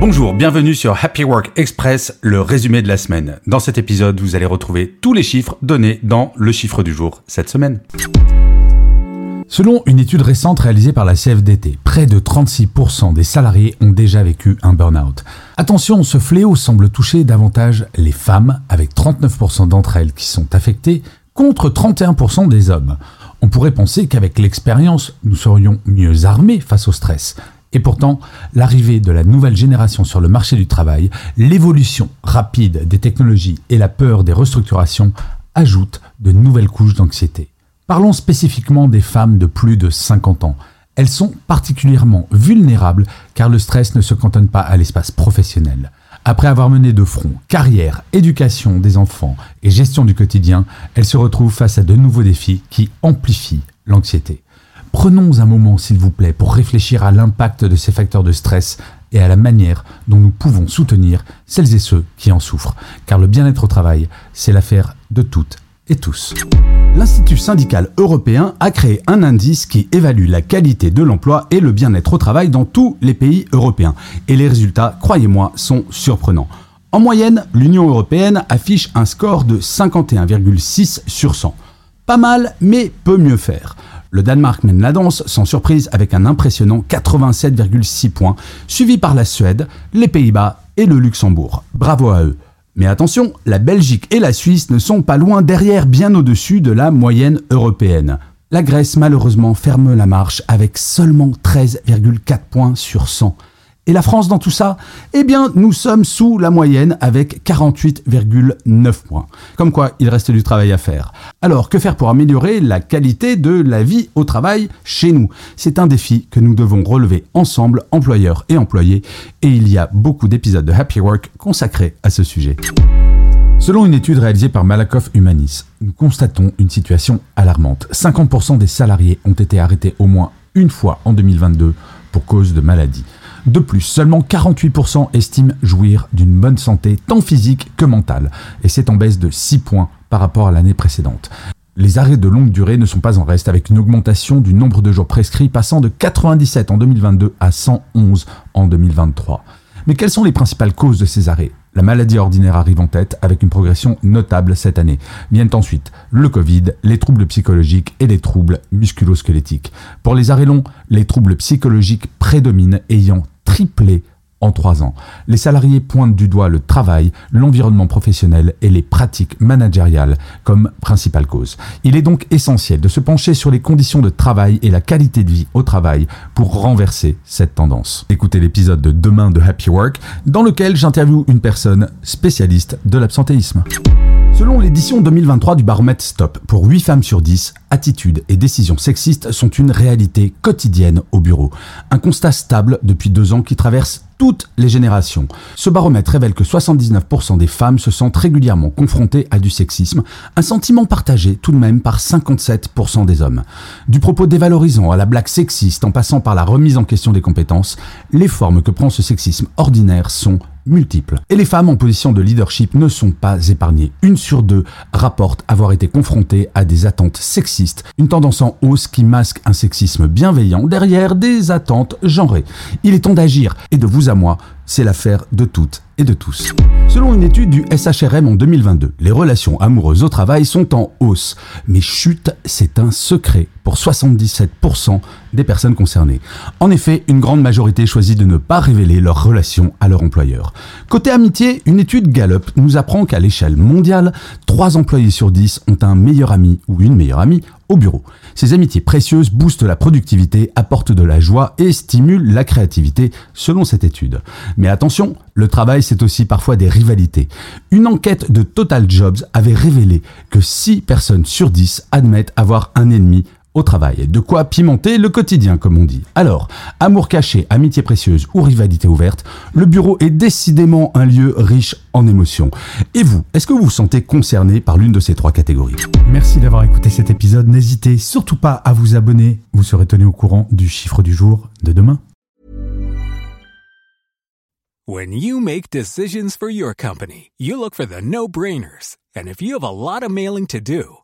Bonjour, bienvenue sur Happy Work Express, le résumé de la semaine. Dans cet épisode, vous allez retrouver tous les chiffres donnés dans le chiffre du jour cette semaine. Selon une étude récente réalisée par la CFDT, près de 36% des salariés ont déjà vécu un burn-out. Attention, ce fléau semble toucher davantage les femmes, avec 39% d'entre elles qui sont affectées, contre 31% des hommes. On pourrait penser qu'avec l'expérience, nous serions mieux armés face au stress. Et pourtant, l'arrivée de la nouvelle génération sur le marché du travail, l'évolution rapide des technologies et la peur des restructurations ajoutent de nouvelles couches d'anxiété. Parlons spécifiquement des femmes de plus de 50 ans. Elles sont particulièrement vulnérables car le stress ne se cantonne pas à l'espace professionnel. Après avoir mené de front carrière, éducation des enfants et gestion du quotidien, elles se retrouvent face à de nouveaux défis qui amplifient l'anxiété. Prenons un moment, s'il vous plaît, pour réfléchir à l'impact de ces facteurs de stress et à la manière dont nous pouvons soutenir celles et ceux qui en souffrent. Car le bien-être au travail, c'est l'affaire de toutes et tous. L'Institut syndical européen a créé un indice qui évalue la qualité de l'emploi et le bien-être au travail dans tous les pays européens. Et les résultats, croyez-moi, sont surprenants. En moyenne, l'Union européenne affiche un score de 51,6 sur 100. Pas mal, mais peut mieux faire. Le Danemark mène la danse, sans surprise, avec un impressionnant 87,6 points, suivi par la Suède, les Pays-Bas et le Luxembourg. Bravo à eux. Mais attention, la Belgique et la Suisse ne sont pas loin derrière, bien au-dessus de la moyenne européenne. La Grèce malheureusement ferme la marche avec seulement 13,4 points sur 100. Et la France dans tout ça Eh bien, nous sommes sous la moyenne avec 48,9 points. Comme quoi, il reste du travail à faire. Alors, que faire pour améliorer la qualité de la vie au travail chez nous? C'est un défi que nous devons relever ensemble, employeurs et employés, et il y a beaucoup d'épisodes de Happy Work consacrés à ce sujet. Selon une étude réalisée par Malakoff Humanis, nous constatons une situation alarmante. 50% des salariés ont été arrêtés au moins une fois en 2022 pour cause de maladie. De plus, seulement 48% estiment jouir d'une bonne santé tant physique que mentale, et c'est en baisse de 6 points par rapport à l'année précédente. Les arrêts de longue durée ne sont pas en reste avec une augmentation du nombre de jours prescrits passant de 97 en 2022 à 111 en 2023. Mais quelles sont les principales causes de ces arrêts? La maladie ordinaire arrive en tête avec une progression notable cette année. Viennent ensuite le Covid, les troubles psychologiques et les troubles musculosquelettiques. Pour les arrêts longs, les troubles psychologiques prédominent ayant triplé en trois ans. Les salariés pointent du doigt le travail, l'environnement professionnel et les pratiques managériales comme principale cause. Il est donc essentiel de se pencher sur les conditions de travail et la qualité de vie au travail pour renverser cette tendance. Écoutez l'épisode de demain de Happy Work dans lequel j'interviewe une personne spécialiste de l'absentéisme. Selon l'édition 2023 du baromètre Stop, pour 8 femmes sur 10, attitudes et décisions sexistes sont une réalité quotidienne au bureau. Un constat stable depuis deux ans qui traverse toutes les générations. Ce baromètre révèle que 79% des femmes se sentent régulièrement confrontées à du sexisme, un sentiment partagé tout de même par 57% des hommes. Du propos dévalorisant à la blague sexiste en passant par la remise en question des compétences, les formes que prend ce sexisme ordinaire sont multiples. Et les femmes en position de leadership ne sont pas épargnées. Une sur deux rapporte avoir été confrontées à des attentes sexistes, une tendance en hausse qui masque un sexisme bienveillant derrière des attentes genrées. Il est temps d'agir et de vous à moi, c'est l'affaire de toutes et de tous. Selon une étude du SHRM en 2022, les relations amoureuses au travail sont en hausse. Mais chute, c'est un secret pour 77% des personnes concernées. En effet, une grande majorité choisit de ne pas révéler leurs relations à leur employeur. Côté amitié, une étude Gallup nous apprend qu'à l'échelle mondiale, 3 employés sur 10 ont un meilleur ami ou une meilleure amie au bureau. Ces amitiés précieuses boostent la productivité, apportent de la joie et stimulent la créativité, selon cette étude. Mais attention, le travail c'est aussi parfois des rivalités. Une enquête de Total Jobs avait révélé que 6 personnes sur 10 admettent avoir un ennemi au travail. De quoi pimenter le quotidien, comme on dit. Alors, amour caché, amitié précieuse ou rivalité ouverte, le bureau est décidément un lieu riche en émotions. Et vous, est-ce que vous vous sentez concerné par l'une de ces trois catégories? Merci d'avoir écouté cet épisode. N'hésitez surtout pas à vous abonner. Vous serez tenu au courant du chiffre du jour de demain. When you make decisions for your company, you look for the no-brainers. And if you have a lot of mailing to do,